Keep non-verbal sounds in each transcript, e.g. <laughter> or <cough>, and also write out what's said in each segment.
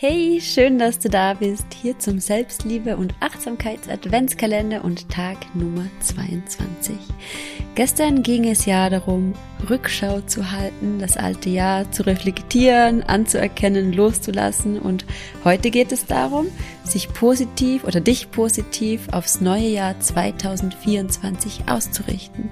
Hey, schön, dass du da bist, hier zum Selbstliebe und Achtsamkeits-Adventskalender und Tag Nummer 22. Gestern ging es ja darum, Rückschau zu halten, das alte Jahr zu reflektieren, anzuerkennen, loszulassen und heute geht es darum, sich positiv oder dich positiv aufs neue Jahr 2024 auszurichten.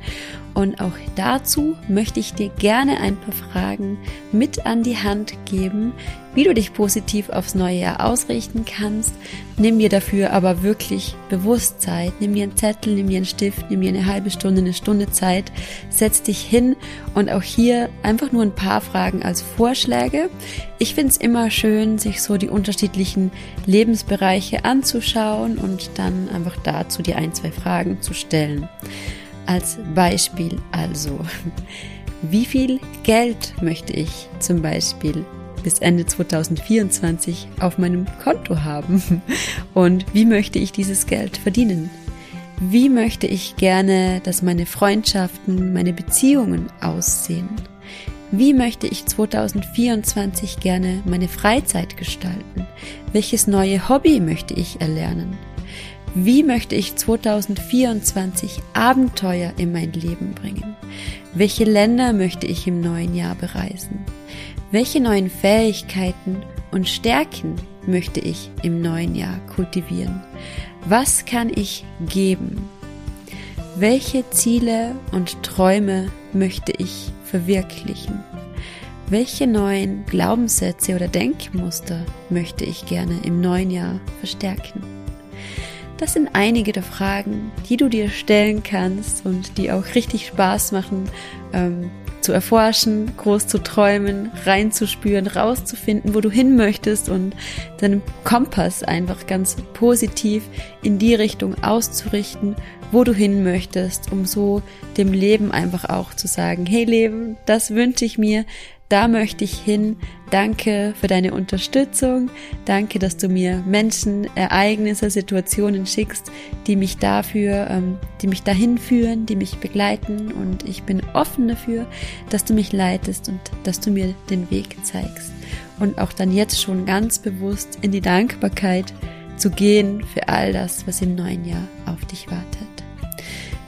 Und auch dazu möchte ich dir gerne ein paar Fragen mit an die Hand geben, wie du dich positiv aufs neue Jahr ausrichten kannst. Nimm dir dafür aber wirklich bewusst Zeit. Nimm dir einen Zettel, nimm dir einen Stift, nimm dir eine halbe Stunde, eine Stunde Zeit. Setz dich hin und auch hier einfach nur ein paar Fragen als Vorschläge. Ich finde es immer schön, sich so die unterschiedlichen Lebensbereiche anzuschauen und dann einfach dazu die ein, zwei Fragen zu stellen. Als Beispiel also, <laughs> wie viel Geld möchte ich zum Beispiel bis Ende 2024 auf meinem Konto haben? <laughs> Und wie möchte ich dieses Geld verdienen? Wie möchte ich gerne, dass meine Freundschaften, meine Beziehungen aussehen? Wie möchte ich 2024 gerne meine Freizeit gestalten? Welches neue Hobby möchte ich erlernen? Wie möchte ich 2024 Abenteuer in mein Leben bringen? Welche Länder möchte ich im neuen Jahr bereisen? Welche neuen Fähigkeiten und Stärken möchte ich im neuen Jahr kultivieren? Was kann ich geben? Welche Ziele und Träume möchte ich verwirklichen? Welche neuen Glaubenssätze oder Denkmuster möchte ich gerne im neuen Jahr verstärken? Das sind einige der Fragen, die du dir stellen kannst und die auch richtig Spaß machen, ähm, zu erforschen, groß zu träumen, reinzuspüren, rauszufinden, wo du hin möchtest und deinen Kompass einfach ganz positiv in die Richtung auszurichten, wo du hin möchtest, um so dem Leben einfach auch zu sagen, hey Leben, das wünsche ich mir, da möchte ich hin. Danke für deine Unterstützung. Danke, dass du mir Menschen, Ereignisse, Situationen schickst, die mich dafür, ähm, die mich dahin führen, die mich begleiten. Und ich bin offen dafür, dass du mich leitest und dass du mir den Weg zeigst. Und auch dann jetzt schon ganz bewusst in die Dankbarkeit zu gehen für all das, was im neuen Jahr auf dich wartet.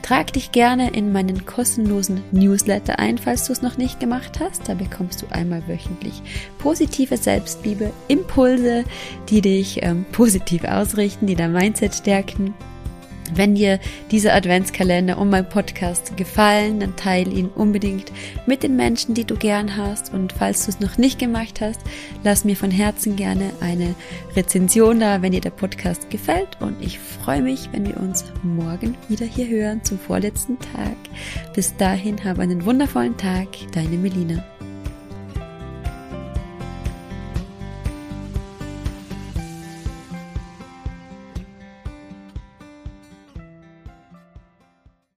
Trag dich gerne in meinen kostenlosen Newsletter ein, falls du es noch nicht gemacht hast. Da bekommst du einmal wöchentlich positive Selbstliebe, Impulse, die dich ähm, positiv ausrichten, die dein Mindset stärken wenn dir dieser Adventskalender und mein Podcast gefallen, dann teile ihn unbedingt mit den Menschen, die du gern hast. Und falls du es noch nicht gemacht hast, lass mir von Herzen gerne eine Rezension da, wenn dir der Podcast gefällt. Und ich freue mich, wenn wir uns morgen wieder hier hören zum vorletzten Tag. Bis dahin, habe einen wundervollen Tag, deine Melina.